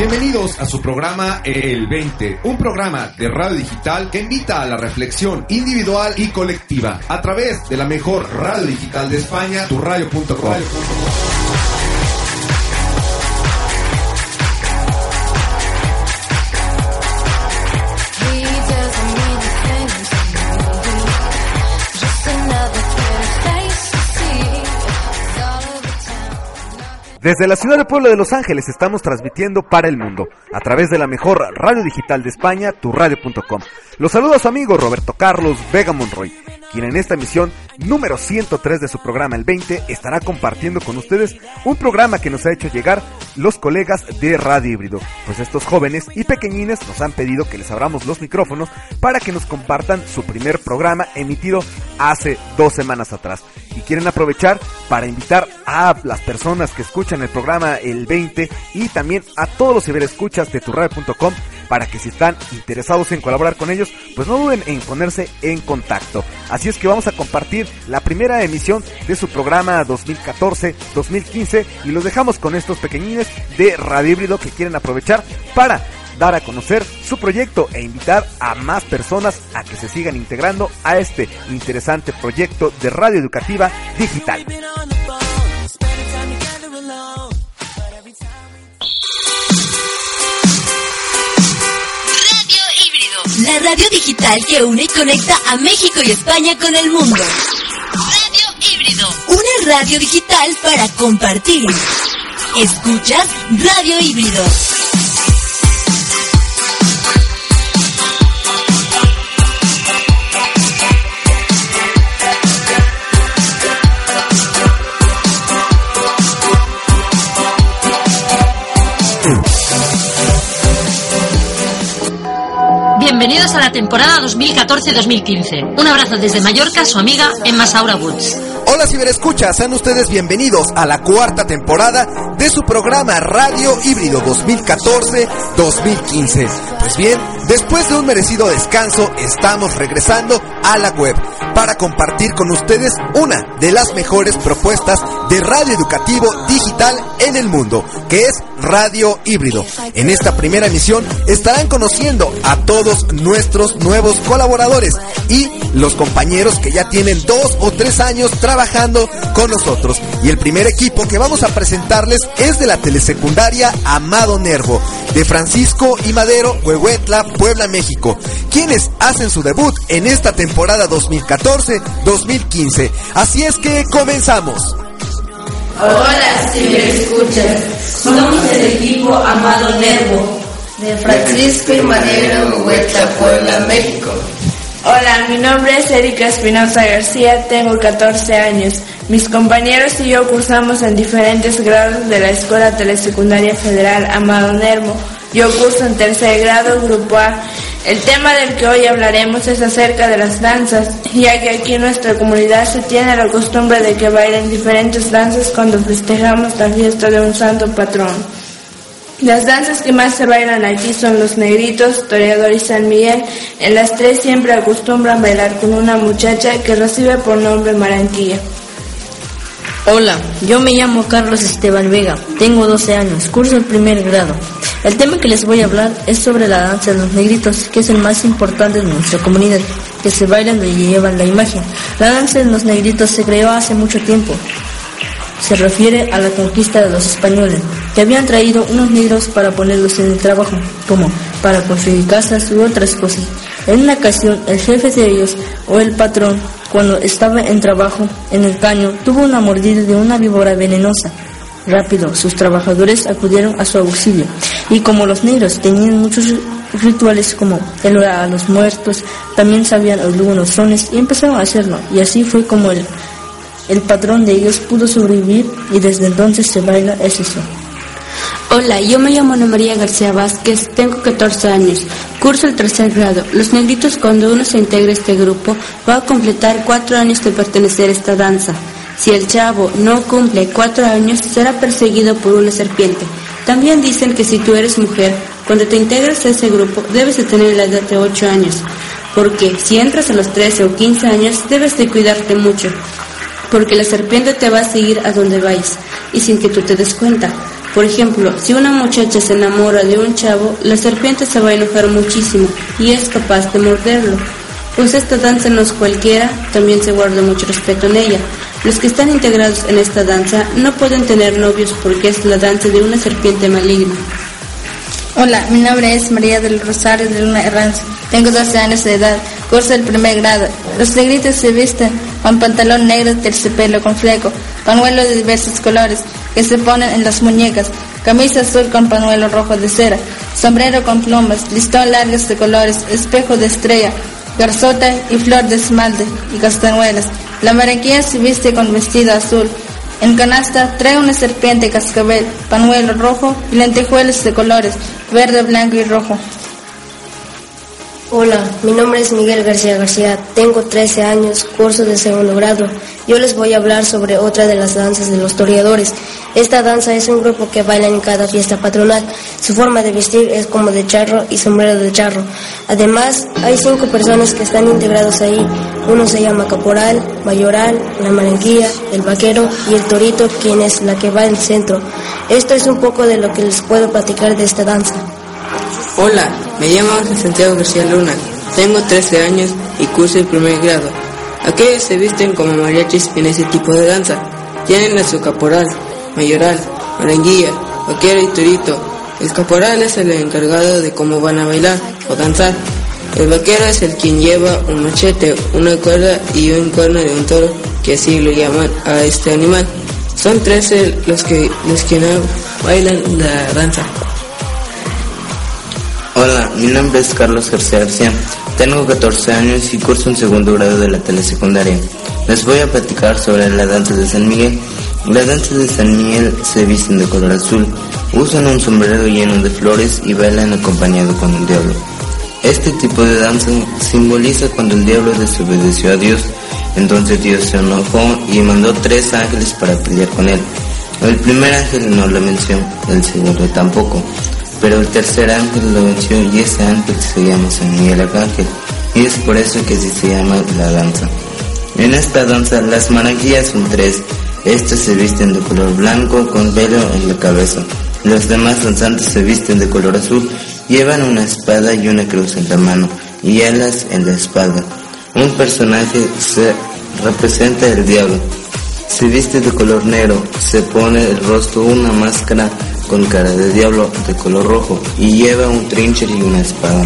Bienvenidos a su programa El 20, un programa de radio digital que invita a la reflexión individual y colectiva a través de la mejor radio digital de España, tu radio.com. Desde la ciudad de Puebla de Los Ángeles estamos transmitiendo para el mundo a través de la mejor radio digital de España, turradio.com. Los saluda su amigo Roberto Carlos Vega Monroy, quien en esta emisión número 103 de su programa El 20 estará compartiendo con ustedes un programa que nos ha hecho llegar los colegas de Radio Híbrido, pues estos jóvenes y pequeñines nos han pedido que les abramos los micrófonos para que nos compartan su primer programa emitido hace dos semanas atrás. Y quieren aprovechar para invitar a las personas que escuchan el programa El 20 y también a todos los ciberescuchas de turradio.com para que si están interesados en colaborar con ellos, pues no duden en ponerse en contacto. Así es que vamos a compartir la primera emisión de su programa 2014-2015 y los dejamos con estos pequeñines de Radio Híbrido que quieren aprovechar para dar a conocer su proyecto e invitar a más personas a que se sigan integrando a este interesante proyecto de radio educativa digital. La radio digital que une y conecta a México y España con el mundo. Radio Híbrido. Una radio digital para compartir. Escuchas Radio Híbrido. Bienvenidos a la temporada 2014-2015. Un abrazo desde Mallorca, su amiga Emma Saura Woods. Hola ciberescuchas, sean ustedes bienvenidos a la cuarta temporada de su programa Radio Híbrido 2014-2015. Pues bien, después de un merecido descanso, estamos regresando a la web para compartir con ustedes una de las mejores propuestas de radio educativo digital en el mundo, que es Radio Híbrido. En esta primera emisión estarán conociendo a todos nuestros nuevos colaboradores y los compañeros que ya tienen dos o tres años trabajando con nosotros. Y el primer equipo que vamos a presentarles es de la telesecundaria Amado Nervo, de Francisco y Madero, Huehuetla, Puebla, México, quienes hacen su debut en esta temporada 2014-2015. Así es que comenzamos. Hola, si me escuchas, somos el equipo Amado Nervo de Francisco y Madero, Huehuetla, Puebla, México. Hola, mi nombre es Erika Espinosa García, tengo 14 años. Mis compañeros y yo cursamos en diferentes grados de la Escuela Telesecundaria Federal Amado Nervo. Yo curso en tercer grado, Grupo A. El tema del que hoy hablaremos es acerca de las danzas, ya que aquí en nuestra comunidad se tiene la costumbre de que bailen diferentes danzas cuando festejamos la fiesta de un santo patrón. Las danzas que más se bailan aquí son los negritos, toreador y San Miguel. En las tres siempre acostumbran bailar con una muchacha que recibe por nombre Maranquilla. Hola, yo me llamo Carlos Esteban Vega, tengo 12 años, curso el primer grado. El tema que les voy a hablar es sobre la danza de los negritos, que es el más importante de nuestra comunidad, que se bailan y llevan la imagen. La danza de los negritos se creó hace mucho tiempo. Se refiere a la conquista de los españoles, que habían traído unos negros para ponerlos en el trabajo, como para construir casas u otras cosas. En una ocasión, el jefe de ellos, o el patrón, cuando estaba en trabajo en el caño, tuvo una mordida de una víbora venenosa. Rápido, sus trabajadores acudieron a su auxilio, y como los negros tenían muchos rituales como el orar a los muertos, también sabían algunos sones y empezaron a hacerlo, y así fue como el El patrón de ellos pudo sobrevivir y desde entonces se baila ese son. Hola, yo me llamo Ana María García Vázquez, tengo 14 años, curso el tercer grado. Los negritos cuando uno se integra a este grupo va a completar cuatro años de pertenecer a esta danza. Si el chavo no cumple cuatro años, será perseguido por una serpiente. También dicen que si tú eres mujer, cuando te integras a ese grupo, debes de tener la edad de 8 años, porque si entras a los 13 o 15 años, debes de cuidarte mucho, porque la serpiente te va a seguir a donde vayas, y sin que tú te des cuenta. Por ejemplo, si una muchacha se enamora de un chavo, la serpiente se va a enojar muchísimo y es capaz de morderlo. Pues esta danza no es cualquiera, también se guarda mucho respeto en ella. Los que están integrados en esta danza no pueden tener novios porque es la danza de una serpiente maligna. Hola, mi nombre es María del Rosario de Luna Herranz. Tengo 12 años de edad, curso el primer grado. Los negritos se visten con pantalón negro, terciopelo con fleco, panuelo de diversos colores que se ponen en las muñecas, camisa azul con panuelo rojo de cera, sombrero con plumas, listón largos de colores, espejo de estrella, garzota y flor de esmalte y castañuelas. La marequilla se viste con vestido azul. En canasta trae una serpiente cascabel, panuelo rojo y lentejuelas de colores, verde, blanco y rojo. Hola, mi nombre es Miguel García García, tengo 13 años, curso de segundo grado. Yo les voy a hablar sobre otra de las danzas de los toreadores. Esta danza es un grupo que baila en cada fiesta patronal. Su forma de vestir es como de charro y sombrero de charro. Además, hay cinco personas que están integrados ahí. Uno se llama caporal, mayoral, la maranquilla, el vaquero y el torito, quien es la que va el centro. Esto es un poco de lo que les puedo platicar de esta danza. Hola, me llamo Santiago García Luna, tengo 13 años y curso el primer grado. Aquellos se visten como mariachis en ese tipo de danza. Tienen a su caporal, mayoral, maranguilla, vaquero y turito. El caporal es el encargado de cómo van a bailar o danzar. El vaquero es el quien lleva un machete, una cuerda y un cuerno de un toro, que así lo llaman a este animal. Son 13 los que, los que bailan la danza. Hola, mi nombre es Carlos García García. Tengo 14 años y curso un segundo grado de la telesecundaria. Les voy a platicar sobre la danza de San Miguel. La danza de San Miguel se visten de color azul, usan un sombrero lleno de flores y bailan acompañado con el diablo. Este tipo de danza simboliza cuando el diablo desobedeció a Dios. Entonces Dios se enojó y mandó tres ángeles para pelear con él. El primer ángel no lo venció, el segundo tampoco. Pero el tercer ángel lo venció y ese ángel se llama San Miguel Arcángel. Y es por eso que se llama la danza. En esta danza las maraquillas son tres. Estas se visten de color blanco con pelo en la cabeza. Los demás danzantes se visten de color azul, llevan una espada y una cruz en la mano y alas en la espalda. Un personaje se representa el diablo. Se viste de color negro, se pone el rostro una máscara con cara de diablo de color rojo y lleva un trincher y una espada.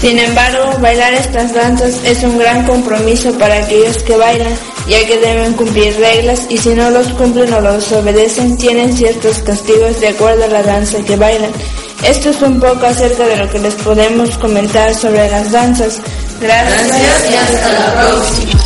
Sin embargo, bailar estas danzas es un gran compromiso para aquellos que bailan, ya que deben cumplir reglas y si no los cumplen o los obedecen, tienen ciertos castigos de acuerdo a la danza que bailan. Esto es un poco acerca de lo que les podemos comentar sobre las danzas. Gracias, Gracias y hasta la próxima.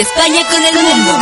España con el mundo.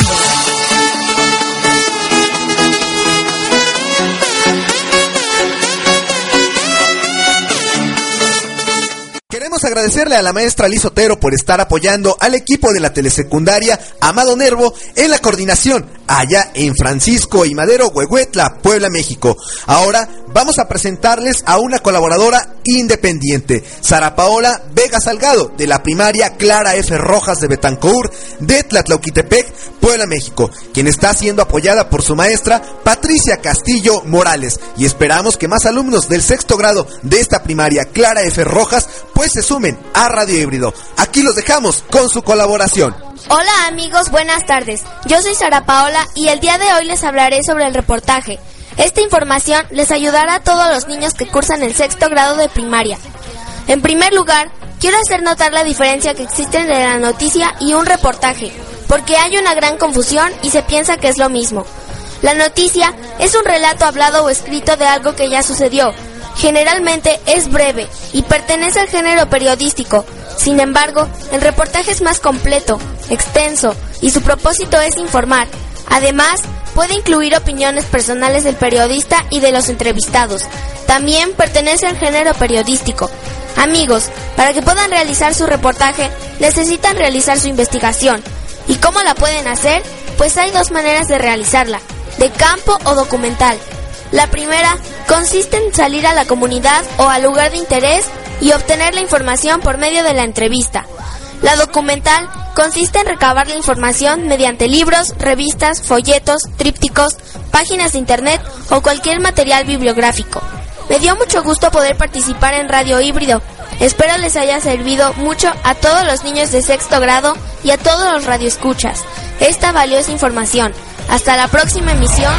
Queremos agradecerle a la maestra Liz Otero por estar apoyando al equipo de la telesecundaria Amado Nervo en la coordinación allá en Francisco y Madero, Huehuetla, Puebla, México. Ahora vamos a presentarles a una colaboradora independiente, Sara Paola Vega Salgado, de la primaria Clara F. Rojas de Betancour, de Tlatlauquitepec, Puebla, México, quien está siendo apoyada por su maestra Patricia Castillo Morales. Y esperamos que más alumnos del sexto grado de esta primaria Clara F. Rojas pues se sumen a Radio Híbrido. Aquí los dejamos con su colaboración. Hola amigos, buenas tardes. Yo soy Sara Paola y el día de hoy les hablaré sobre el reportaje. Esta información les ayudará a todos los niños que cursan el sexto grado de primaria. En primer lugar, quiero hacer notar la diferencia que existe entre la noticia y un reportaje, porque hay una gran confusión y se piensa que es lo mismo. La noticia es un relato hablado o escrito de algo que ya sucedió. Generalmente es breve y pertenece al género periodístico. Sin embargo, el reportaje es más completo, extenso y su propósito es informar. Además, puede incluir opiniones personales del periodista y de los entrevistados. También pertenece al género periodístico. Amigos, para que puedan realizar su reportaje, necesitan realizar su investigación. ¿Y cómo la pueden hacer? Pues hay dos maneras de realizarla, de campo o documental. La primera consiste en salir a la comunidad o al lugar de interés y obtener la información por medio de la entrevista. La documental consiste en recabar la información mediante libros, revistas, folletos, trípticos, páginas de internet o cualquier material bibliográfico. Me dio mucho gusto poder participar en Radio Híbrido. Espero les haya servido mucho a todos los niños de sexto grado y a todos los radioescuchas esta valiosa información. Hasta la próxima emisión.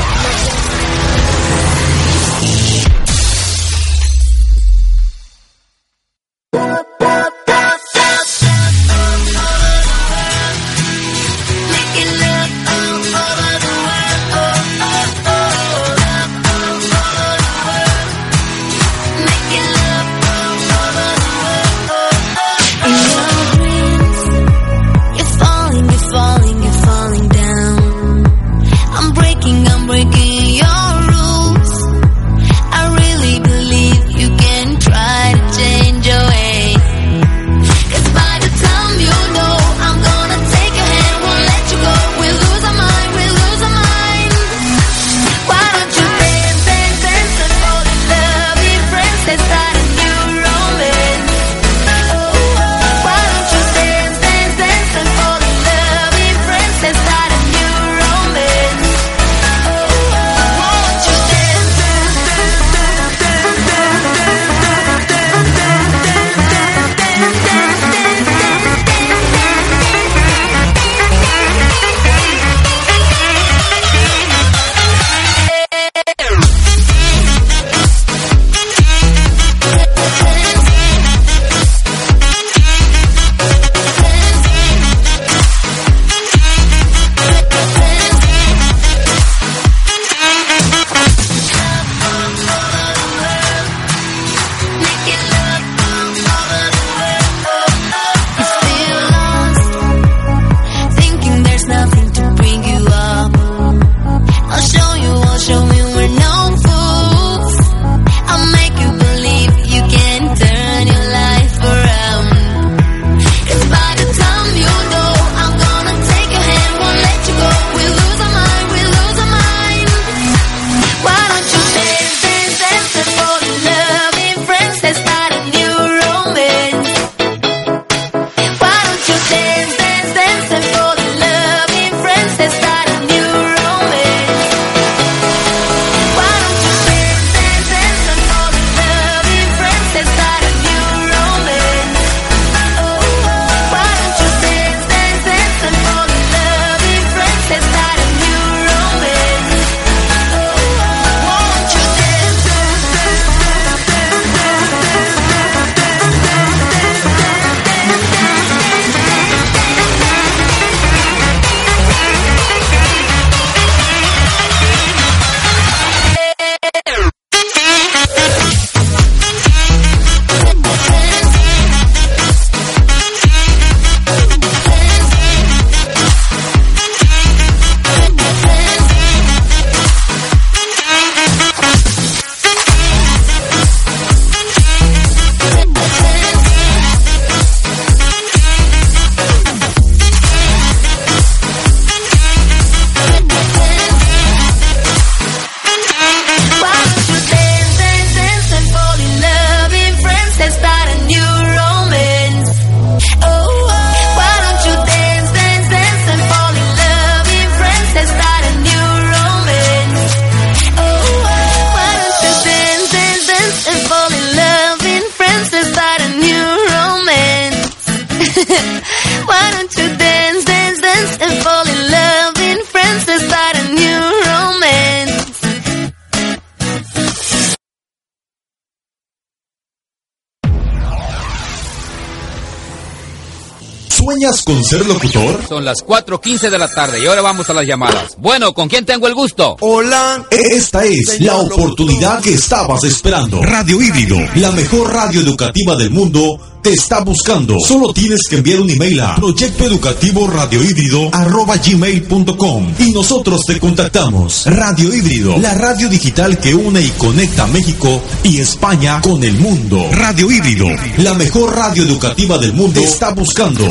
Ser locutor? Son las 4.15 de la tarde y ahora vamos a las llamadas. Bueno, ¿con quién tengo el gusto? Hola. Esta es la oportunidad que estabas esperando. Radio Híbrido, la mejor radio educativa del mundo, está buscando. Solo tienes que enviar un email a proyecto y nosotros te contactamos. Radio Híbrido, la radio digital que une y conecta México y España con el mundo. Radio Híbrido, la mejor radio educativa del mundo, está buscando.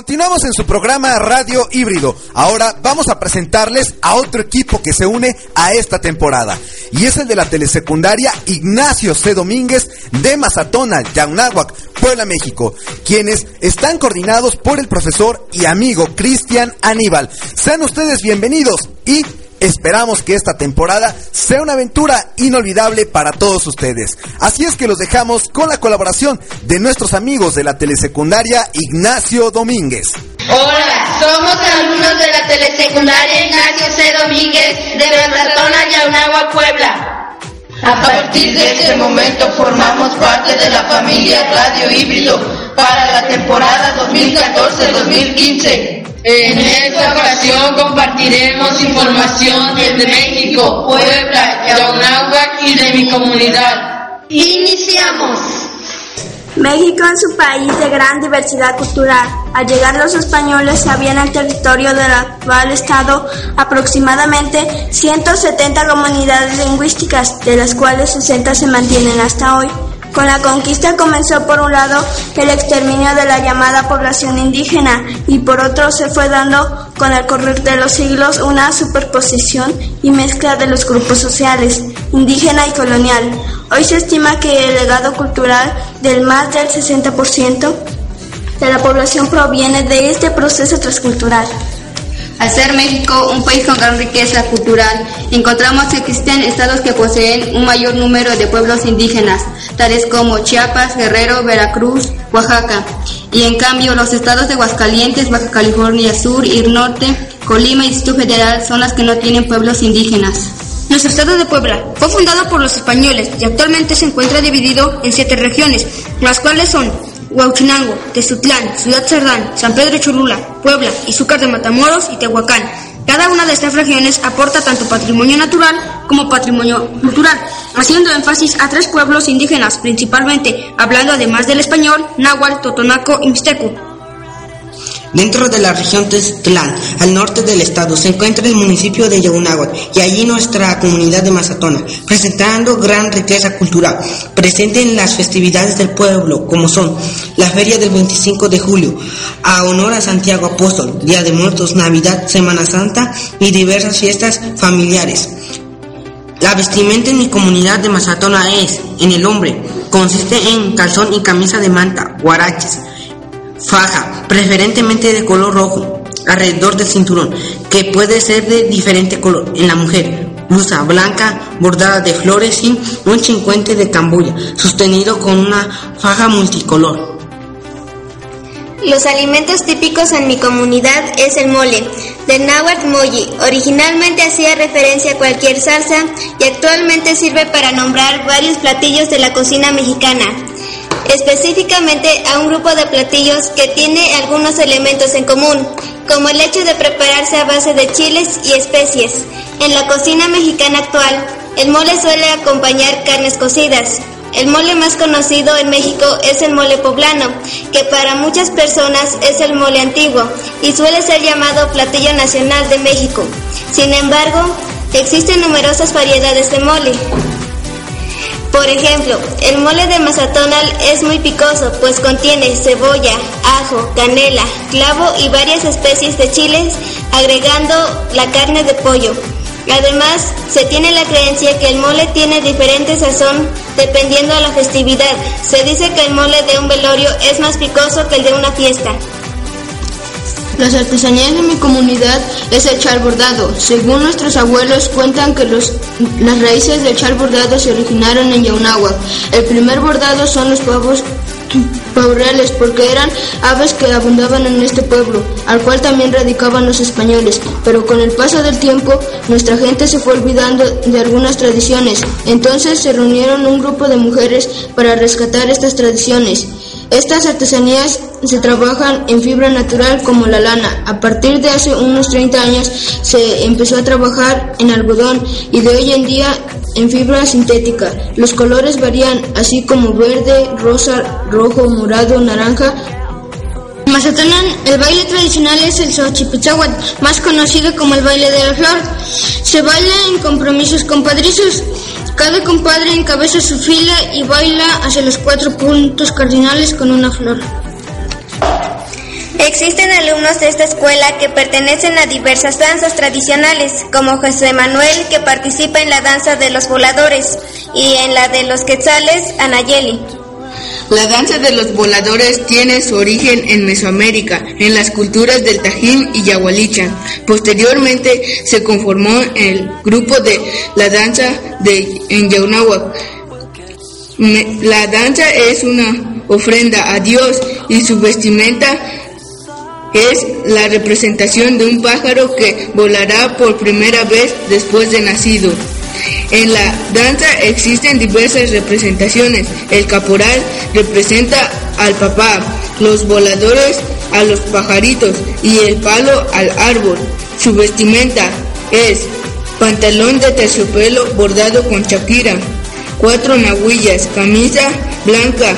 Continuamos en su programa Radio Híbrido. Ahora vamos a presentarles a otro equipo que se une a esta temporada. Y es el de la telesecundaria Ignacio C. Domínguez de Mazatona, Yaunáhuac, Puebla, México, quienes están coordinados por el profesor y amigo Cristian Aníbal. Sean ustedes bienvenidos y Esperamos que esta temporada sea una aventura inolvidable para todos ustedes. Así es que los dejamos con la colaboración de nuestros amigos de la telesecundaria Ignacio Domínguez. Hola, somos alumnos de la telesecundaria Ignacio C. Domínguez de Maratona Yaunagua, Puebla. A partir de este momento formamos parte de la familia Radio Híbrido para la temporada 2014-2015. En esta ocasión compartiremos información desde México, Puebla, Yaunáhuac y de mi comunidad. Iniciamos. México es un país de gran diversidad cultural. Al llegar los españoles había en el territorio del actual estado aproximadamente 170 comunidades lingüísticas, de las cuales 60 se mantienen hasta hoy. Con la conquista comenzó por un lado el exterminio de la llamada población indígena y por otro se fue dando con el correr de los siglos una superposición y mezcla de los grupos sociales, indígena y colonial. Hoy se estima que el legado cultural del más del 60% de la población proviene de este proceso transcultural. Al ser México un país con gran riqueza cultural, encontramos que existen estados que poseen un mayor número de pueblos indígenas, tales como Chiapas, Guerrero, Veracruz, Oaxaca. Y en cambio, los estados de Aguascalientes, Baja California Sur y Norte, Colima y Distrito Federal son las que no tienen pueblos indígenas. Nuestro estado de Puebla fue fundado por los españoles y actualmente se encuentra dividido en siete regiones, las cuales son Huauchinango, Tezutlán, Ciudad Cerdán, San Pedro Cholula, Puebla, Izúcar de Matamoros y Tehuacán. Cada una de estas regiones aporta tanto patrimonio natural como patrimonio cultural, haciendo énfasis a tres pueblos indígenas, principalmente hablando además del español, náhuatl, totonaco y mixteco. Dentro de la región Teztlán, al norte del estado, se encuentra el municipio de Yagunáhuac y allí nuestra comunidad de Mazatona, presentando gran riqueza cultural, presente en las festividades del pueblo, como son la Feria del 25 de julio, a honor a Santiago Apóstol, Día de Muertos, Navidad, Semana Santa y diversas fiestas familiares. La vestimenta en mi comunidad de Mazatona es, en el hombre, consiste en calzón y camisa de manta, guaraches, faja, preferentemente de color rojo, alrededor del cinturón, que puede ser de diferente color en la mujer. Blusa blanca bordada de flores y un cincuente de cambuya, sostenido con una faja multicolor. Los alimentos típicos en mi comunidad es el mole, de náhuatl moyi. Originalmente hacía referencia a cualquier salsa y actualmente sirve para nombrar varios platillos de la cocina mexicana específicamente a un grupo de platillos que tiene algunos elementos en común, como el hecho de prepararse a base de chiles y especies. En la cocina mexicana actual, el mole suele acompañar carnes cocidas. El mole más conocido en México es el mole poblano, que para muchas personas es el mole antiguo y suele ser llamado platillo nacional de México. Sin embargo, existen numerosas variedades de mole. Por ejemplo, el mole de Mazatonal es muy picoso, pues contiene cebolla, ajo, canela, clavo y varias especies de chiles, agregando la carne de pollo. Además, se tiene la creencia que el mole tiene diferente sazón dependiendo de la festividad. Se dice que el mole de un velorio es más picoso que el de una fiesta. Las artesanías de mi comunidad es el chal bordado. Según nuestros abuelos cuentan que los, las raíces del chal bordado se originaron en Yaunáhuac. El primer bordado son los pavos paurreales porque eran aves que abundaban en este pueblo, al cual también radicaban los españoles, pero con el paso del tiempo nuestra gente se fue olvidando de algunas tradiciones. Entonces se reunieron un grupo de mujeres para rescatar estas tradiciones Estas artesanías se trabajan en fibra natural como la lana. A partir de hace unos 30 años se empezó a trabajar en algodón y de hoy en día en fibra sintética. Los colores varían, así como verde, rosa, rojo, morado, naranja. Mazatlán, el baile tradicional es el Xochipitzahuat, más conocido como el baile de la flor. Se baila en compromisos compadrizos. Cada compadre encabeza su fila y baila hacia los cuatro puntos cardinales con una flor. Existen alumnos de esta escuela que pertenecen a diversas danzas tradicionales, como José Manuel, que participa en la danza de los voladores, y en la de los quetzales, Anayeli. La danza de los voladores tiene su origen en Mesoamérica, en las culturas del Tajín y Yahualicha. Posteriormente se conformó el grupo de la danza en Yaunáhuac. La danza es una ofrenda a Dios y su vestimenta es la representación de un pájaro que volará por primera vez después de nacido. En la danza existen diversas representaciones. El caporal representa al papá, los voladores a los pajaritos y el palo al árbol. Su vestimenta es pantalón de terciopelo bordado con chapira, cuatro nahuillas, camisa blanca,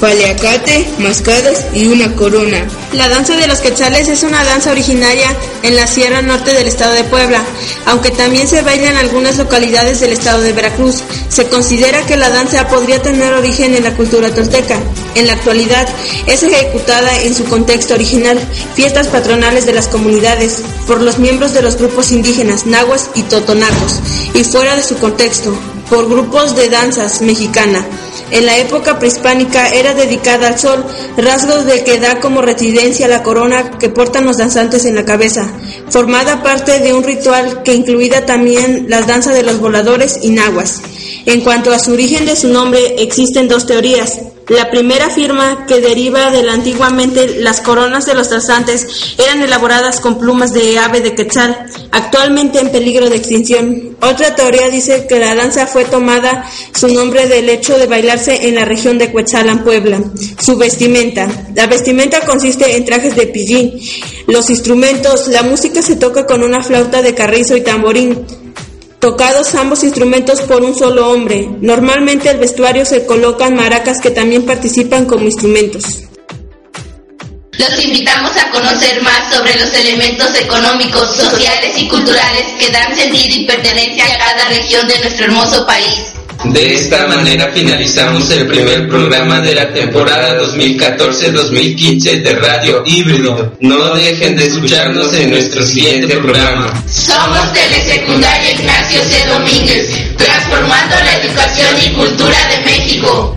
paliacate, mascadas y una corona. La danza de los quetzales es una danza originaria en la Sierra Norte del estado de Puebla, aunque también se baila en algunas localidades del estado de Veracruz. Se considera que la danza podría tener origen en la cultura tolteca. En la actualidad es ejecutada en su contexto original, fiestas patronales de las comunidades, por los miembros de los grupos indígenas nahuas y totonacos, y fuera de su contexto, por grupos de danzas mexicana. En la época prehispánica era dedicada al sol, rasgos de que da como residencia la corona que portan los danzantes en la cabeza, formada parte de un ritual que incluía también las danzas de los voladores y nahuas. En cuanto a su origen de su nombre, existen dos teorías. La primera afirma que deriva de la antiguamente las coronas de los danzantes eran elaboradas con plumas de ave de quetzal, actualmente en peligro de extinción. Otra teoría dice que la danza fue tomada su nombre del hecho de bailarse en la región de Cuetzalan, Puebla. Su vestimenta. La vestimenta consiste en trajes de pillín. Los instrumentos, la música se toca con una flauta de carrizo y tamborín tocados ambos instrumentos por un solo hombre. Normalmente el vestuario se colocan maracas que también participan como instrumentos. Los invitamos a conocer más sobre los elementos económicos, sociales y culturales que dan sentido y pertenencia a cada región de nuestro hermoso país. De esta manera finalizamos el primer programa de la temporada 2014-2015 de Radio Híbrido. No dejen de escucharnos en nuestro siguiente programa. Somos Telesecundaria Ignacio C. Domínguez, transformando la educación y cultura de México.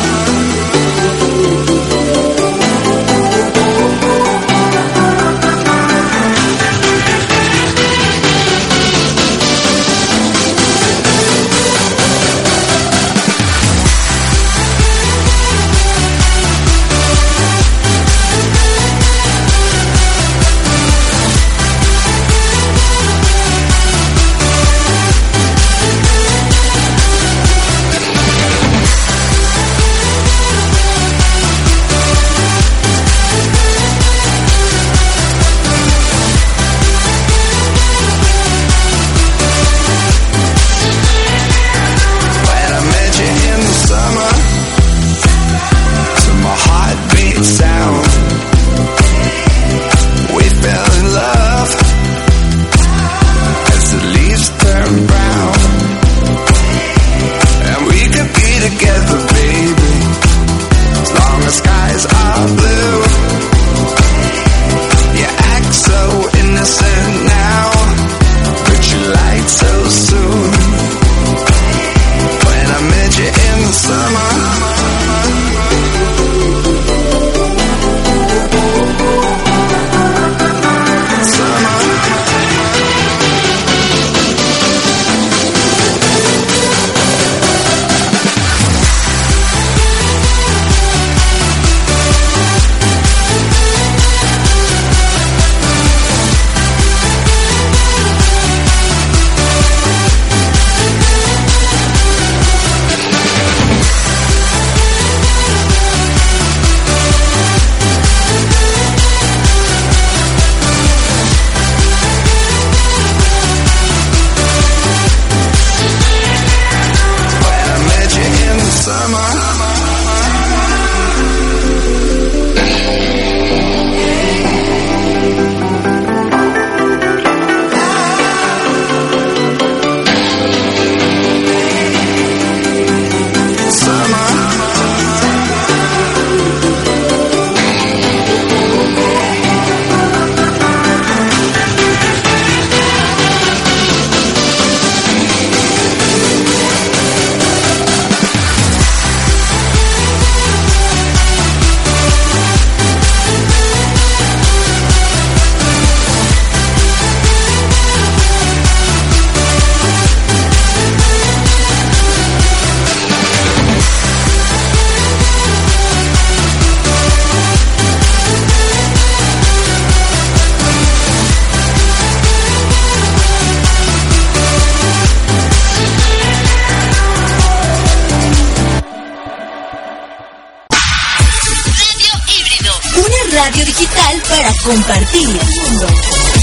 Radio digital para compartir el mundo.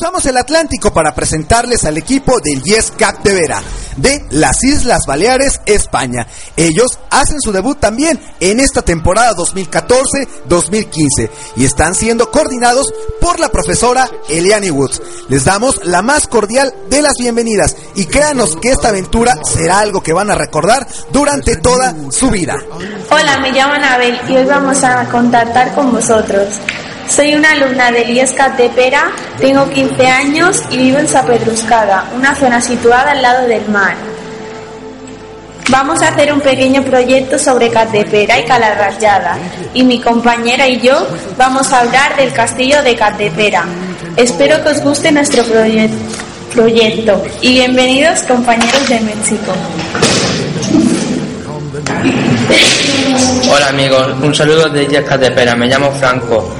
Cruzamos el Atlántico para presentarles al equipo del Yes Capdevera de las Islas Baleares, España. Ellos hacen su debut también en esta temporada 2014-2015 y están siendo coordinados por la profesora Eliani Woods. Les damos la más cordial de las bienvenidas y créanos que esta aventura será algo que van a recordar durante toda su vida. Hola, me llamo Anabel y hoy vamos a contactar con vosotros. Soy una alumna del IESCA de Pera, tengo 15 años y vivo en Sapedruscada, una zona situada al lado del mar. Vamos a hacer un pequeño proyecto sobre Catepera y Calarrayada y mi compañera y yo vamos a hablar del castillo de Catepera. Espero que os guste nuestro proye- proyecto y bienvenidos compañeros de México. Hola amigos, un saludo de Yesca de Pera, me llamo Franco.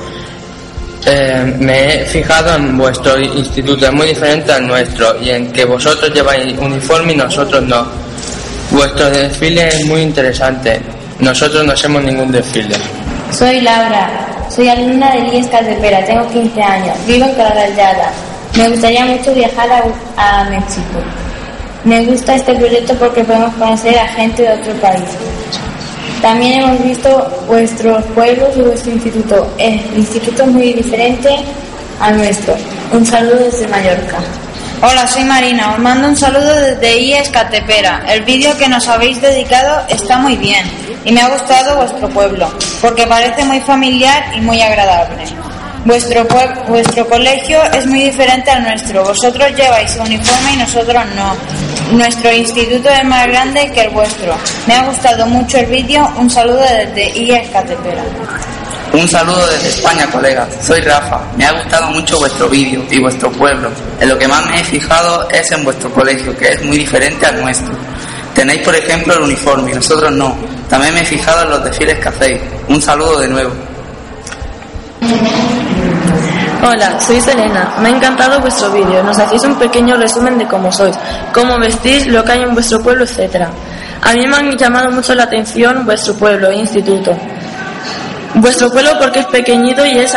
Eh, me he fijado en vuestro instituto, es muy diferente al nuestro y en que vosotros lleváis uniforme y nosotros no. Vuestro desfile es muy interesante, nosotros no hacemos ningún desfile. Soy Laura, soy alumna del IES Pera, tengo 15 años, vivo en Calarayada. Me gustaría mucho viajar a México. Me gusta este proyecto porque podemos conocer a gente de otro país. También hemos visto vuestros pueblos y vuestro instituto. El instituto es muy diferente al nuestro. Un saludo desde Mallorca. Hola, soy Marina. Os mando un saludo desde IES Catepera. El vídeo que nos habéis dedicado está muy bien y me ha gustado vuestro pueblo porque parece muy familiar y muy agradable. Vuestro, vuestro colegio es muy diferente al nuestro. Vosotros lleváis uniforme y nosotros no. Nuestro instituto es más grande que el vuestro. Me ha gustado mucho el vídeo. Un saludo desde IES Catepera. Un saludo desde España, colega. Soy Rafa. Me ha gustado mucho vuestro vídeo y vuestro pueblo. En lo que más me he fijado es en vuestro colegio, que es muy diferente al nuestro. Tenéis, por ejemplo, el uniforme nosotros no. También me he fijado en los desfiles que hacéis. Un saludo de nuevo. Hola, soy Selena. Me ha encantado vuestro vídeo. Nos hacéis un pequeño resumen de cómo sois, cómo vestís, lo que hay en vuestro pueblo, etc. A mí me han llamado mucho la atención vuestro pueblo e instituto. Vuestro pueblo porque es pequeñito y es,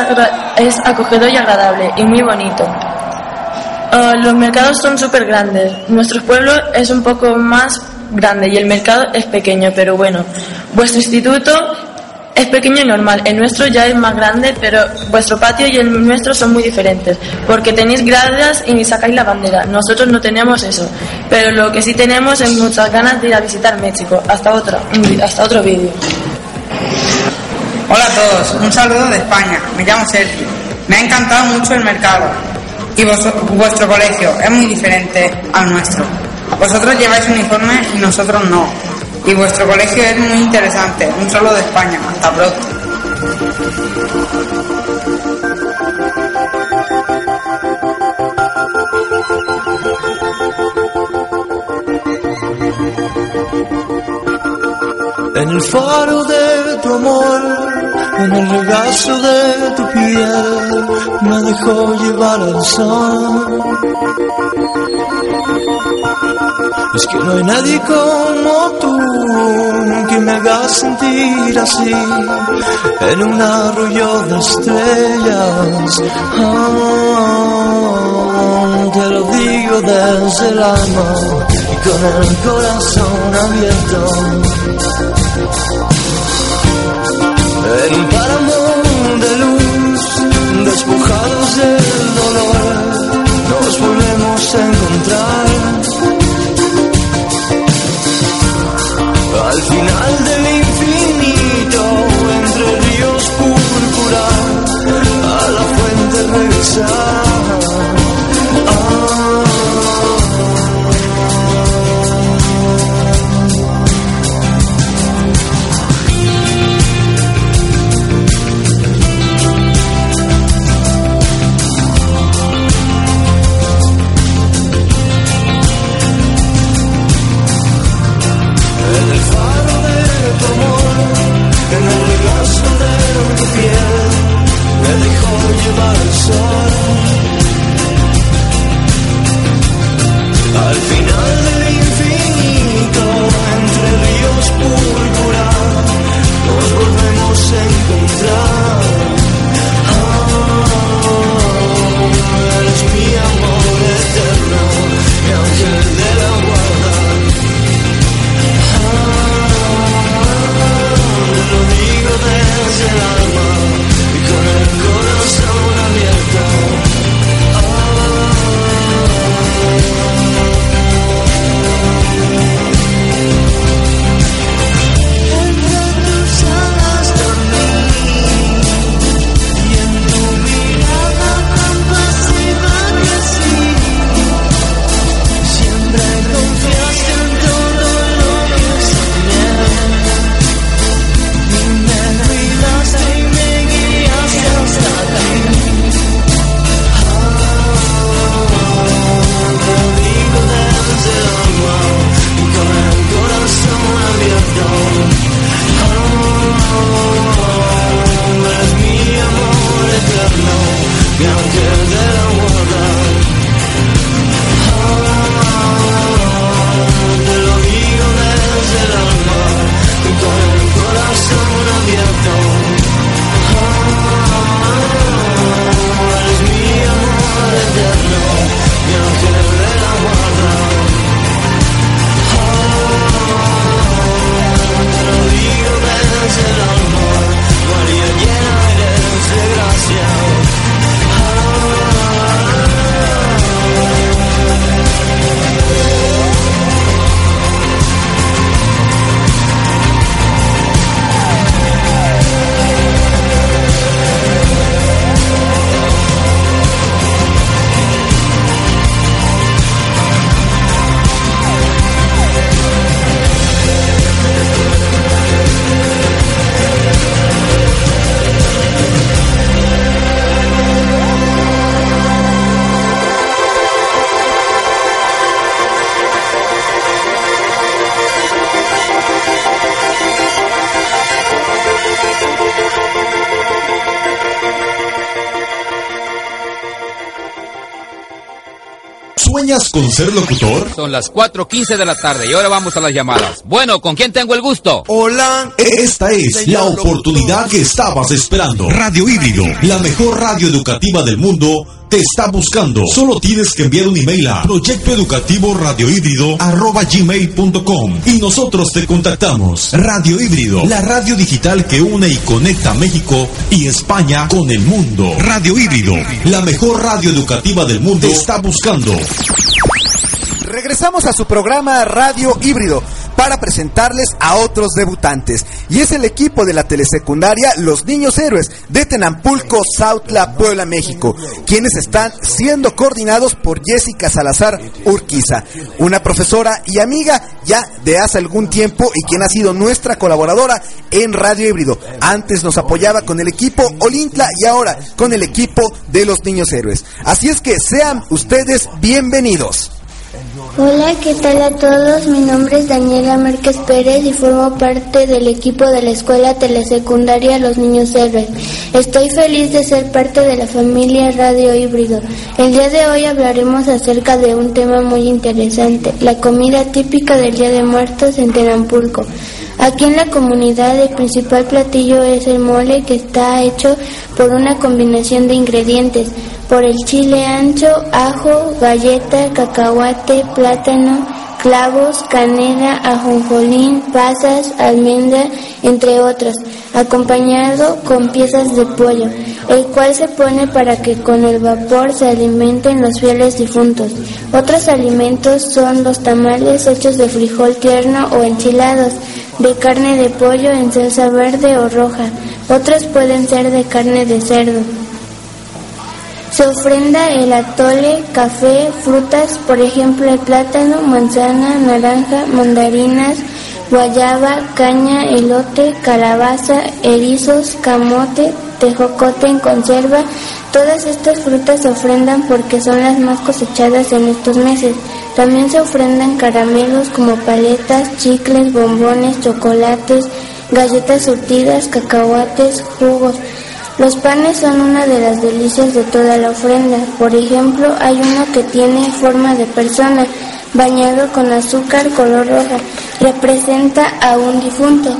es acogedor y agradable y muy bonito. Ah, los mercados son súper grandes. Nuestro pueblo es un poco más grande y el mercado es pequeño, pero bueno. Vuestro instituto es pequeño y normal. El nuestro ya es más grande, pero vuestro patio y el nuestro son muy diferentes. Porque tenéis gradas y sacáis la bandera. Nosotros no tenemos eso. Pero lo que sí tenemos es muchas ganas de ir a visitar México. Hasta, otra, hasta otro vídeo. Hola a todos, un saludo de España. Me llamo Sergio. Me ha encantado mucho el mercado y vos- vuestro colegio es muy diferente al nuestro. Vosotros lleváis uniforme y nosotros no. Y vuestro colegio es muy interesante. Un saludo de España. Hasta pronto. En el faro de tu amor, en el regazo de tu piel, me dejó llevar al sol. Es que no hay nadie como tú que me haga sentir así en un arroyo de estrellas. Ah, te lo digo desde el alma y con el corazón abierto. En un páramo de luz, despojados del dolor, nos volvemos a encontrar. Al final del infinito, entre ríos púrpura, a la fuente regresar. Regazo de con ser locutor? Son las 4.15 de la tarde y ahora vamos a las llamadas. Bueno, ¿con quién tengo el gusto? Hola. Esta es la oportunidad que estabas esperando. Radio Híbrido, la mejor radio educativa del mundo, te está buscando. Solo tienes que enviar un email a proyectoeducativoradiohíbrido.com y nosotros te contactamos. Radio Híbrido, la radio digital que une y conecta México y España con el mundo. Radio Híbrido, la mejor radio educativa del mundo, te está buscando. Regresamos a su programa Radio Híbrido para presentarles a otros debutantes. Y es el equipo de la telesecundaria Los Niños Héroes de Tenampulco, Sautla, Puebla, México, quienes están siendo coordinados por Jessica Salazar Urquiza, una profesora y amiga ya de hace algún tiempo y quien ha sido nuestra colaboradora en Radio Híbrido. Antes nos apoyaba con el equipo Olintla y ahora con el equipo de Los Niños Héroes. Así es que sean ustedes bienvenidos. Hola, ¿qué tal a todos? Mi nombre es Daniela Márquez Pérez y formo parte del equipo de la Escuela Telesecundaria Los Niños Héroes. Estoy feliz de ser parte de la familia Radio Híbrido. El día de hoy hablaremos acerca de un tema muy interesante, la comida típica del Día de Muertos en Tenampulco. Aquí en la comunidad el principal platillo es el mole que está hecho por una combinación de ingredientes, por el chile ancho, ajo, galleta, cacahuate, plátano, clavos, canela, ajonjolín, pasas, almendra, entre otros, acompañado con piezas de pollo, el cual se pone para que con el vapor se alimenten los fieles difuntos. Otros alimentos son los tamales hechos de frijol tierno o enchilados, de carne de pollo en salsa verde o roja. Otros pueden ser de carne de cerdo. Se ofrenda el atole, café, frutas, por ejemplo el plátano, manzana, naranja, mandarinas, guayaba, caña, elote, calabaza, erizos, camote, tejocote en conserva. Todas estas frutas se ofrendan porque son las más cosechadas en estos meses. También se ofrendan caramelos como paletas, chicles, bombones, chocolates, galletas surtidas, cacahuates, jugos. Los panes son una de las delicias de toda la ofrenda. Por ejemplo, hay uno que tiene forma de persona, bañado con azúcar color roja. Representa a un difunto.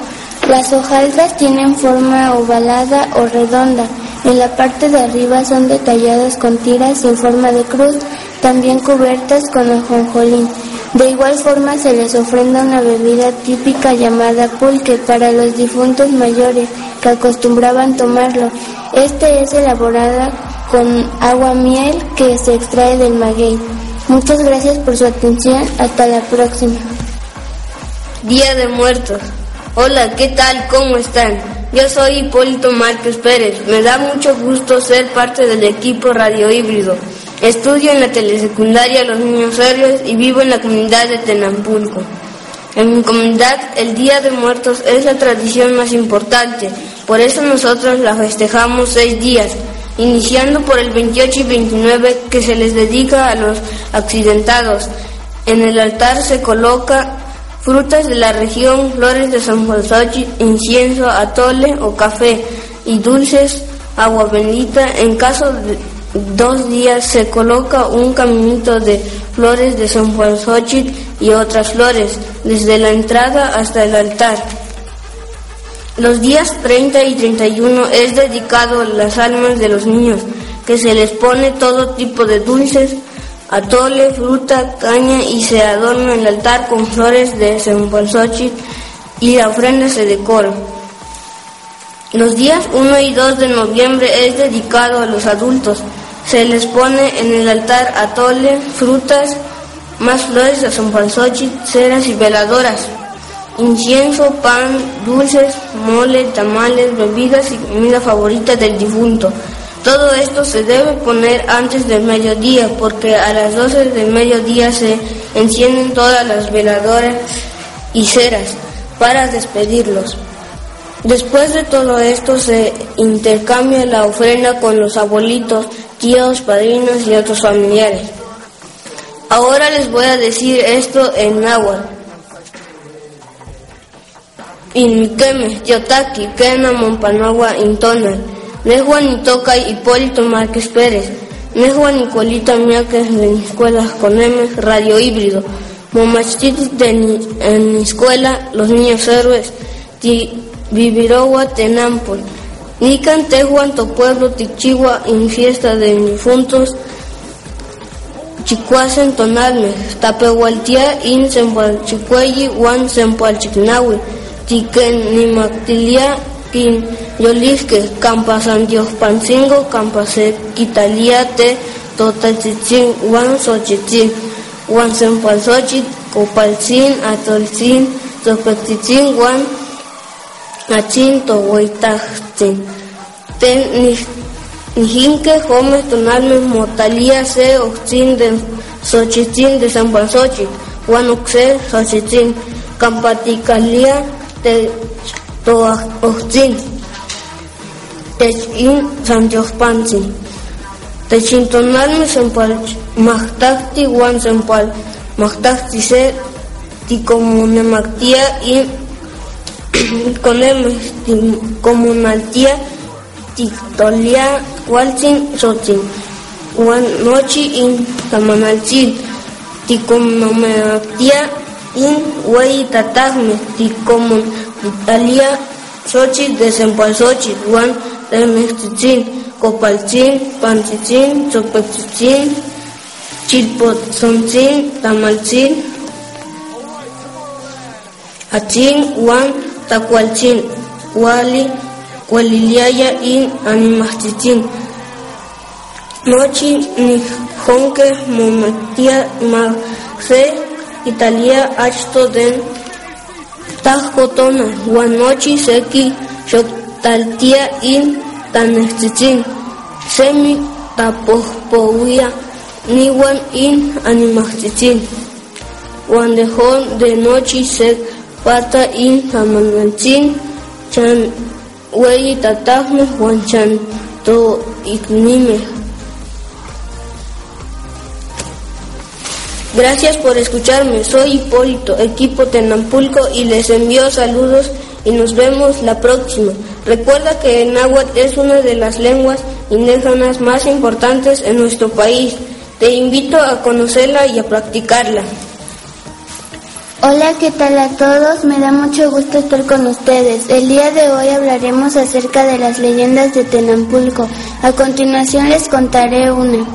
Las hojaldras tienen forma ovalada o redonda. En la parte de arriba son detalladas con tiras en forma de cruz, también cubiertas con ajonjolín. De igual forma se les ofrenda una bebida típica llamada pulque para los difuntos mayores que acostumbraban tomarlo. Este es elaborada con agua miel que se extrae del maguey. Muchas gracias por su atención. Hasta la próxima. Día de Muertos. Hola, ¿qué tal? ¿Cómo están? Yo soy Hipólito Márquez Pérez. Me da mucho gusto ser parte del equipo Radio Híbrido. Estudio en la telesecundaria Los Niños Héroes y vivo en la comunidad de Tenampulco. En mi comunidad el Día de Muertos es la tradición más importante, por eso nosotros la festejamos seis días, iniciando por el 28 y 29 que se les dedica a los accidentados. En el altar se coloca frutas de la región, flores de San José, incienso, atole o café y dulces, agua bendita. En caso de dos días se coloca un caminito de flores de San Juan y otras flores, desde la entrada hasta el altar. Los días 30 y 31 es dedicado a las almas de los niños, que se les pone todo tipo de dulces, atole, fruta, caña y se adorna el altar con flores de San Juan y la ofrenda se decora. Los días 1 y 2 de noviembre es dedicado a los adultos, se les pone en el altar atole, frutas, más flores de Xochitl, ceras y veladoras, incienso, pan, dulces, mole, tamales, bebidas y comida favorita del difunto. Todo esto se debe poner antes del mediodía porque a las 12 del mediodía se encienden todas las veladoras y ceras para despedirlos. Después de todo esto se intercambia la ofrenda con los abuelitos tíos, padrinos y otros familiares. Ahora les voy a decir esto en náhuatl. Inmiqueme, Yotaki, Kena, Mompanagua, Intonal, Nejuan Itoca, Hipólito Márquez Pérez, Nejua Nicolita Miaques de mi escuela con M, radio híbrido. Momachitis de en escuela, los niños héroes, Vivirowa Tenampol. Nican Tehuan to pueblo Tichigua en fiesta de difuntos. Chicuasen tonalme, tapehualtia in sempualchicueyi, wan sempualchicnahui, tiken nimactilia in yolisque, campa San Dios Pancingo, campa se quitalia te totachitzin, wan xochitzin, wan sempualzochit, copalzin, atolzin, zopetitzin, wan achin tohuitachtzin. Ten ni Nijinque Gómez Tonalme Motalía C. Oxin de Xochitzin de San Panzochi, Juan Oxe Xochitzin, Campaticalia de Oxin, Techin San Diospantzin, Techintonalme Sempal Machtacti Juan Sempal, Machtacti C. Ticomunemactía y Comunaltía Tictolia Waltzin Xotzin, Juan Nochi in Tamanaltzin, Ticomunemactía in Huey Tatajme, Ticomun Italia Xochitl. De Sempalzochitl, Juan Temestitzin, Copaltzin, Panchitzin, Chopechitzin, Chilpotzontzin, Tamaltzin, Achin, Juan Tacualtzin, Wali, Cualiliaya in Animastitzin, Nochi ni Jonque Momatia Magse Italia Achto den Tajotona Guanochi Seki Shoktaltia in Tanestitzin Semi Tapospouia Niwan in Animastitzin Guandejón de Nochi Sek Pata in Tamanantzin Chan Wei Tatajme Juanchan To Ignime Gracias por escucharme. Soy Hipólito, equipo Tenampulco, y les envío saludos y nos vemos la próxima. Recuerda que el náhuatl es una de las lenguas indígenas más importantes en nuestro país. Te invito a conocerla y a practicarla. Hola, ¿qué tal a todos? Me da mucho gusto estar con ustedes. El día de hoy hablaremos acerca de las leyendas de Tenampulco. A continuación les contaré una.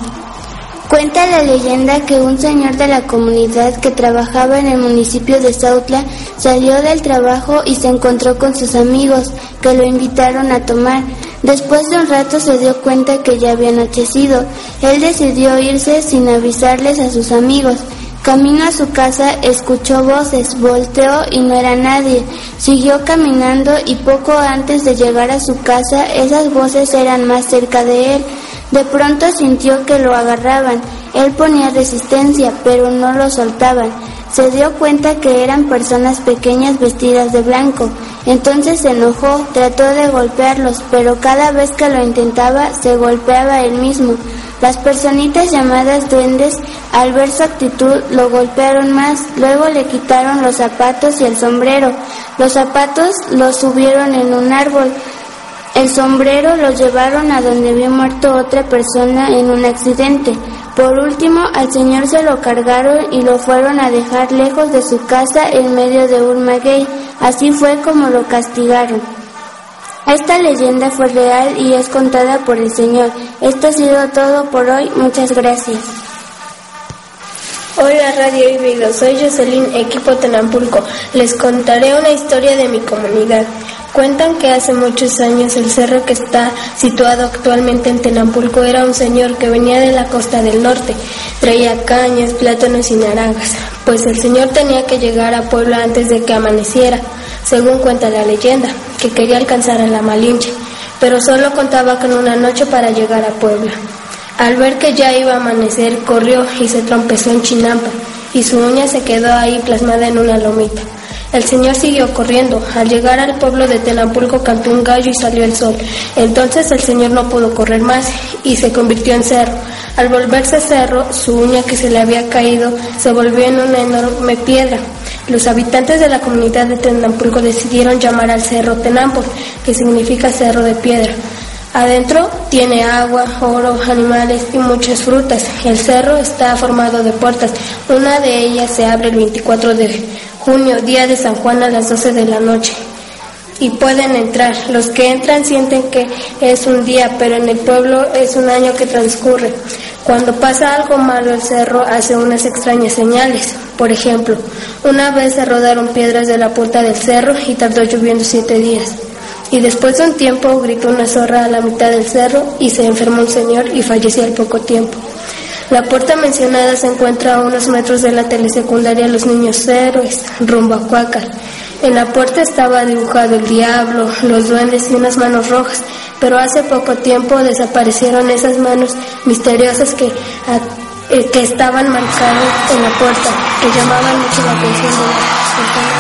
Cuenta la leyenda que un señor de la comunidad que trabajaba en el municipio de Sautla salió del trabajo y se encontró con sus amigos que lo invitaron a tomar. Después de un rato se dio cuenta que ya había anochecido. Él decidió irse sin avisarles a sus amigos. Camino a su casa escuchó voces, volteó y no era nadie. Siguió caminando y poco antes de llegar a su casa esas voces eran más cerca de él. De pronto sintió que lo agarraban. Él ponía resistencia, pero no lo soltaban. Se dio cuenta que eran personas pequeñas vestidas de blanco. Entonces se enojó, trató de golpearlos, pero cada vez que lo intentaba se golpeaba él mismo. Las personitas llamadas duendes, al ver su actitud, lo golpearon más. Luego le quitaron los zapatos y el sombrero. Los zapatos los subieron en un árbol. El sombrero lo llevaron a donde había muerto otra persona en un accidente. Por último, al señor se lo cargaron y lo fueron a dejar lejos de su casa en medio de un maguey. Así fue como lo castigaron. Esta leyenda fue real y es contada por el Señor. Esto ha sido todo por hoy. Muchas gracias. Hola Radio Híbrido, soy Jocelyn, equipo Tenampulco. Les contaré una historia de mi comunidad. Cuentan que hace muchos años el cerro que está situado actualmente en Tenampulco era un señor que venía de la costa del norte. Traía cañas, plátanos y naranjas, pues el señor tenía que llegar a Puebla antes de que amaneciera, según cuenta la leyenda, que quería alcanzar a la Malinche, pero solo contaba con una noche para llegar a Puebla. Al ver que ya iba a amanecer, corrió y se trompezó en Chinampa, y su uña se quedó ahí plasmada en una lomita. El señor siguió corriendo. Al llegar al pueblo de Tenampulco cantó un gallo y salió el sol. Entonces el señor no pudo correr más y se convirtió en cerro. Al volverse cerro, su uña que se le había caído se volvió en una enorme piedra. Los habitantes de la comunidad de Tenampulco decidieron llamar al cerro Tenampol, que significa cerro de piedra. Adentro tiene agua, oro, animales y muchas frutas. El cerro está formado de puertas. Una de ellas se abre el 24 de junio, día de San Juan a las 12 de la noche. Y pueden entrar. Los que entran sienten que es un día, pero en el pueblo es un año que transcurre. Cuando pasa algo malo el cerro hace unas extrañas señales. Por ejemplo, una vez se rodaron piedras de la punta del cerro y tardó lloviendo siete días. Y después de un tiempo gritó una zorra a la mitad del cerro y se enfermó un señor y falleció al poco tiempo. La puerta mencionada se encuentra a unos metros de la telesecundaria Los Niños Héroes, rumbo a Cuácar. En la puerta estaba dibujado el diablo, los duendes y unas manos rojas, pero hace poco tiempo desaparecieron esas manos misteriosas que, eh, que estaban marcadas en la puerta, que llamaban mucho la atención.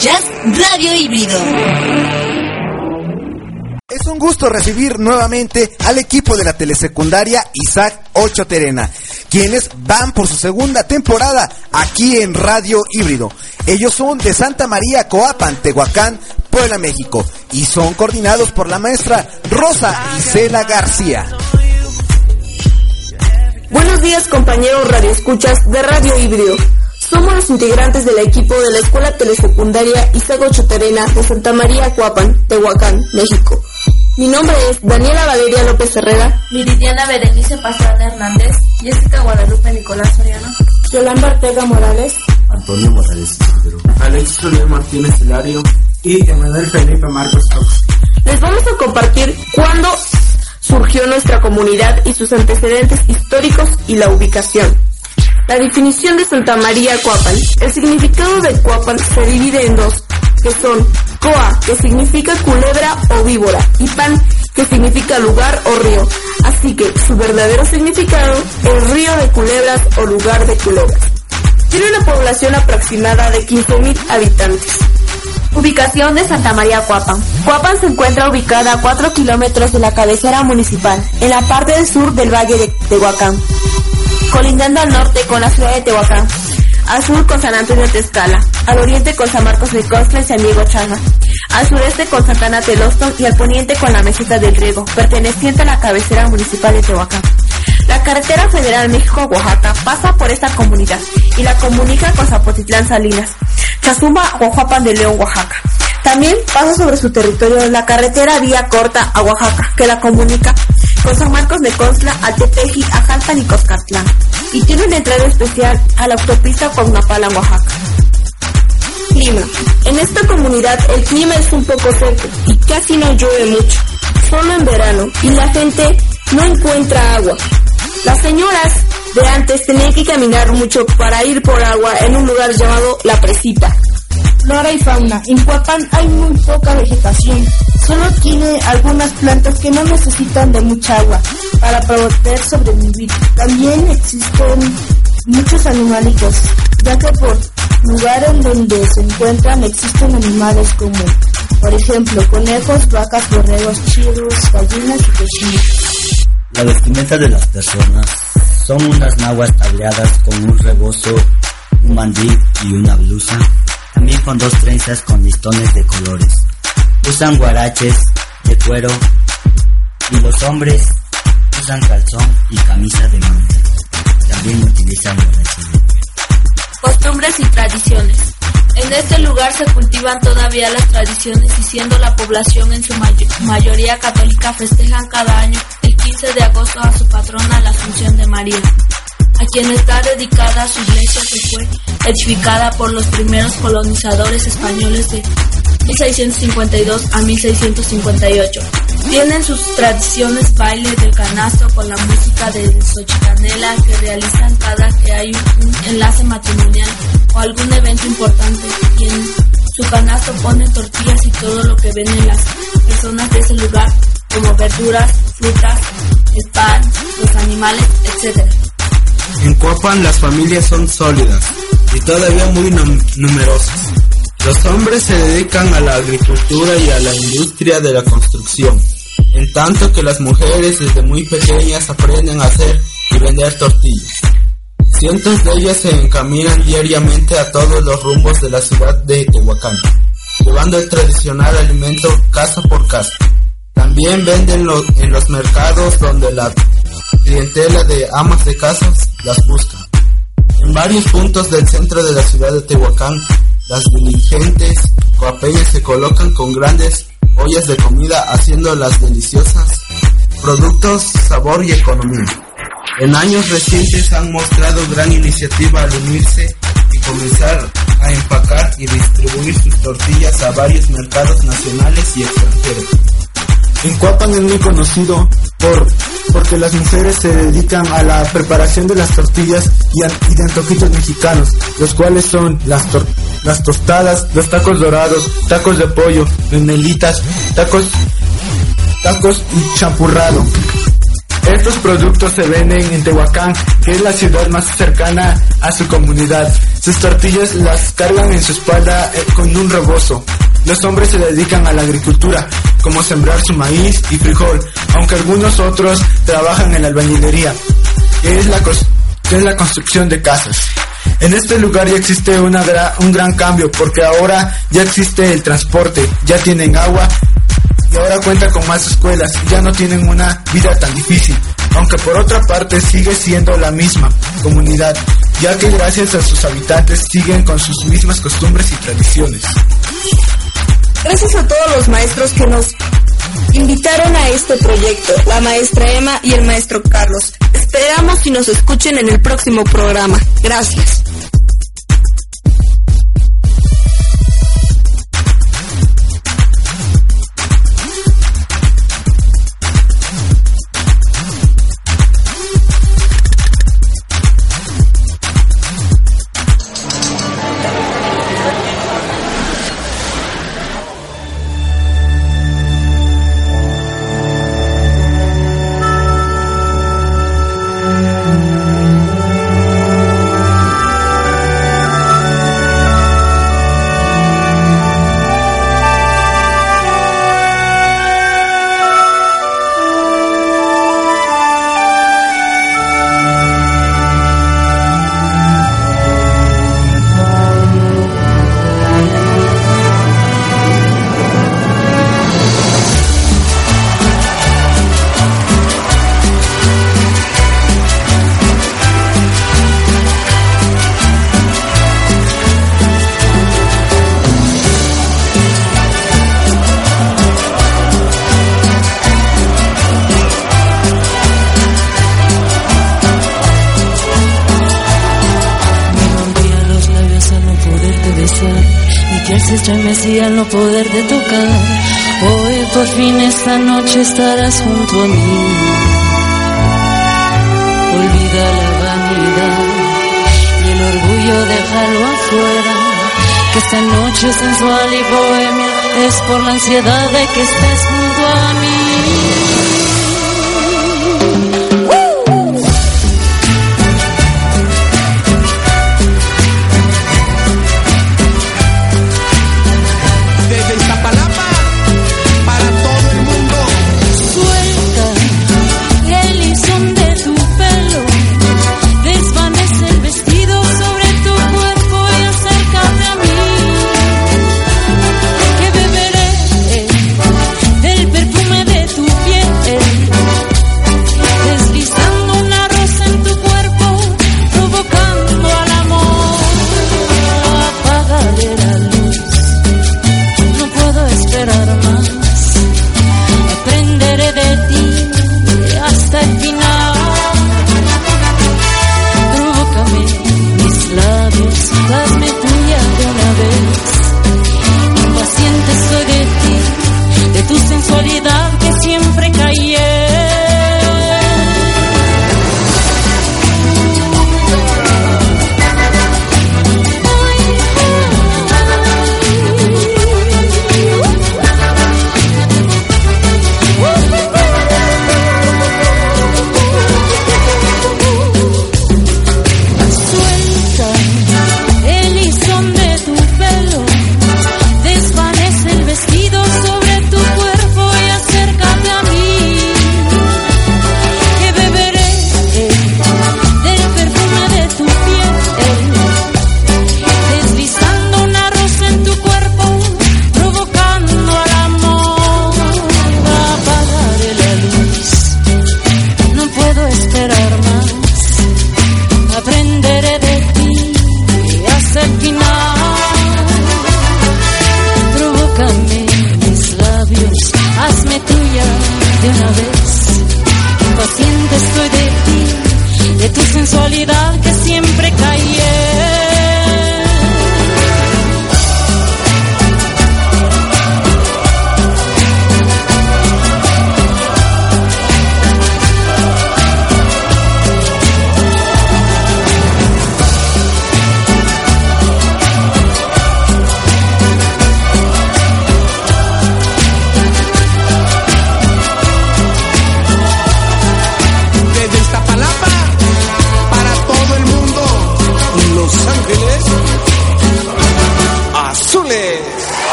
Escuchas Radio Híbrido. Es un gusto recibir nuevamente al equipo de la telesecundaria Isaac 8 Terena, quienes van por su segunda temporada aquí en Radio Híbrido. Ellos son de Santa María Coapan, Tehuacán, Puebla, México, y son coordinados por la maestra Rosa Isela García. Buenos días compañeros radioescuchas de Radio Híbrido. Somos los integrantes del equipo de la Escuela Telesecundaria Isaac 8 Terena de Santa María Coapan, Tehuacán, México. Mi nombre es Daniela Valeria López Herrera, Viridiana Berenice Pastrana Hernández, Jessica Guadalupe Nicolás Soriano, Yolanda Ortega Morales, Antonio Morales Alex Julio Martínez Hilario y Emanuel Felipe Marcos Fox. Les vamos a compartir cuándo surgió nuestra comunidad y sus antecedentes históricos y la ubicación. La definición de Santa María Coapan. El significado de Coapan se divide en dos, que son Coa, que significa culebra o víbora, y Pan, que significa lugar o río. Así que su verdadero significado es río de culebras o lugar de culebras. Tiene una población aproximada de 15.000 habitantes. Ubicación de Santa María Cuapan. Cuapan se encuentra ubicada a 4 kilómetros de la cabecera municipal, en la parte del sur del valle de Tehuacán, colindando al norte con la ciudad de Tehuacán, al sur con San Antonio Tezcala, al oriente con San Marcos de Costla y San Diego Chaga, al sureste con Santana Teloston y al poniente con la meseta del Riego, perteneciente a la cabecera municipal de Tehuacán. La carretera federal México-Oaxaca pasa por esta comunidad y la comunica con Zapotitlán Salinas, Chazuma, Oaxapan de León, Oaxaca. También pasa sobre su territorio la carretera vía corta a Oaxaca, que la comunica con San Marcos de Constla, Altepeji, Ajalpan y Coscatlán. Y tiene una entrada especial a la autopista Cuauhnapalan, Oaxaca. Clima. En esta comunidad el clima es un poco seco y casi no llueve mucho, solo en verano, y la gente no encuentra agua. Las señoras de antes tenían que caminar mucho para ir por agua en un lugar llamado La Presita. Flora y fauna. En Cuapan hay muy poca vegetación. Solo tiene algunas plantas que no necesitan de mucha agua para poder sobrevivir. También existen muchos animalitos, ya que por lugar en donde se encuentran existen animales como, por ejemplo, conejos, vacas, borregos, chivos, gallinas y cochinos. La vestimenta de las personas son unas naguas tableadas con un rebozo, un mandil y una blusa, también con dos trenzas con listones de colores. Usan guaraches de cuero y los hombres usan calzón y camisa de manta. También utilizan guaraches. Costumbres y tradiciones. En este lugar se cultivan todavía las tradiciones y siendo la población en su may- mayoría católica festejan cada año el 15 de agosto a su patrona la Asunción de María, a quien está dedicada su iglesia que fue edificada por los primeros colonizadores españoles de 1652 a 1658. Tienen sus tradiciones baile del canasto con la música de Xochicanela que realizan cada que hay un enlace matrimonial o algún evento importante. Y en su canasto ponen tortillas y todo lo que venden las personas de ese lugar, como verduras, frutas, el pan, los animales, etc. En Cuapan las familias son sólidas y todavía muy num- numerosas. Los hombres se dedican a la agricultura y a la industria de la construcción, en tanto que las mujeres desde muy pequeñas aprenden a hacer y vender tortillas. Cientos de ellas se encaminan diariamente a todos los rumbos de la ciudad de Tehuacán, llevando el tradicional alimento casa por casa. También venden lo- en los mercados donde la clientela de amas de casas las busca. En varios puntos del centro de la ciudad de Tehuacán, las diligentes coapeñas se colocan con grandes ollas de comida haciendo las deliciosas productos, sabor y economía. En años recientes han mostrado gran iniciativa al unirse y comenzar a empacar y distribuir sus tortillas a varios mercados nacionales y extranjeros. En Cuapan es muy conocido por porque las mujeres se dedican a la preparación de las tortillas y, de antojitos mexicanos, los cuales son las tostadas, los tacos dorados, tacos de pollo, memelitas, tacos, tacos y champurrado. Estos productos se venden en Tehuacán, que es la ciudad más cercana a su comunidad. Sus tortillas las cargan en su espalda eh, con un rebozo. Los hombres se dedican a la agricultura, como sembrar su maíz y frijol, aunque algunos otros trabajan en la albañilería, que es la, es la construcción de casas. En este lugar ya existe una un gran cambio porque ahora ya existe el transporte, ya tienen agua y ahora cuenta con más escuelas, ya no tienen una vida tan difícil, aunque por otra parte sigue siendo la misma comunidad, ya que gracias a sus habitantes siguen con sus mismas costumbres y tradiciones. Gracias a todos los maestros que nos invitaron a este proyecto, la maestra Emma y el maestro Carlos. Esperamos que nos escuchen en el próximo programa. Gracias. No poder de tocar. Hoy por fin esta noche estarás junto a mí. Olvida la vanidad y el orgullo déjalo afuera. Que esta noche sensual y bohemia es por la ansiedad de que estés junto a mí.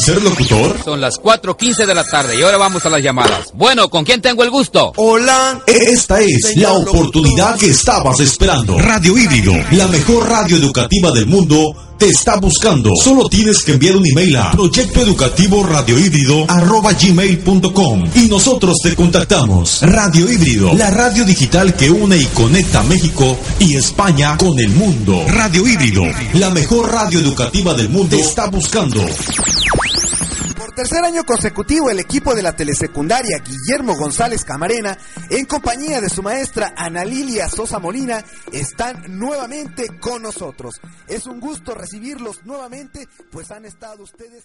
Con ser locutor? Son las 4.15 de la tarde y ahora vamos a las llamadas. Bueno, ¿con quién tengo el gusto? Hola. Esta es la oportunidad que estabas esperando. Radio Híbrido, la mejor radio educativa del mundo te está buscando. Solo tienes que enviar un email a proyecto educativo radio gmail.com y nosotros te contactamos. Radio Híbrido, la radio digital que une y conecta México y España con el mundo. Radio Híbrido, la mejor radio educativa del mundo te está buscando. Tercer año consecutivo, el equipo de la telesecundaria Guillermo González Camarena, en compañía de su maestra Ana Lilia Sosa Molina, están nuevamente con nosotros. Es un gusto recibirlos nuevamente, pues han estado ustedes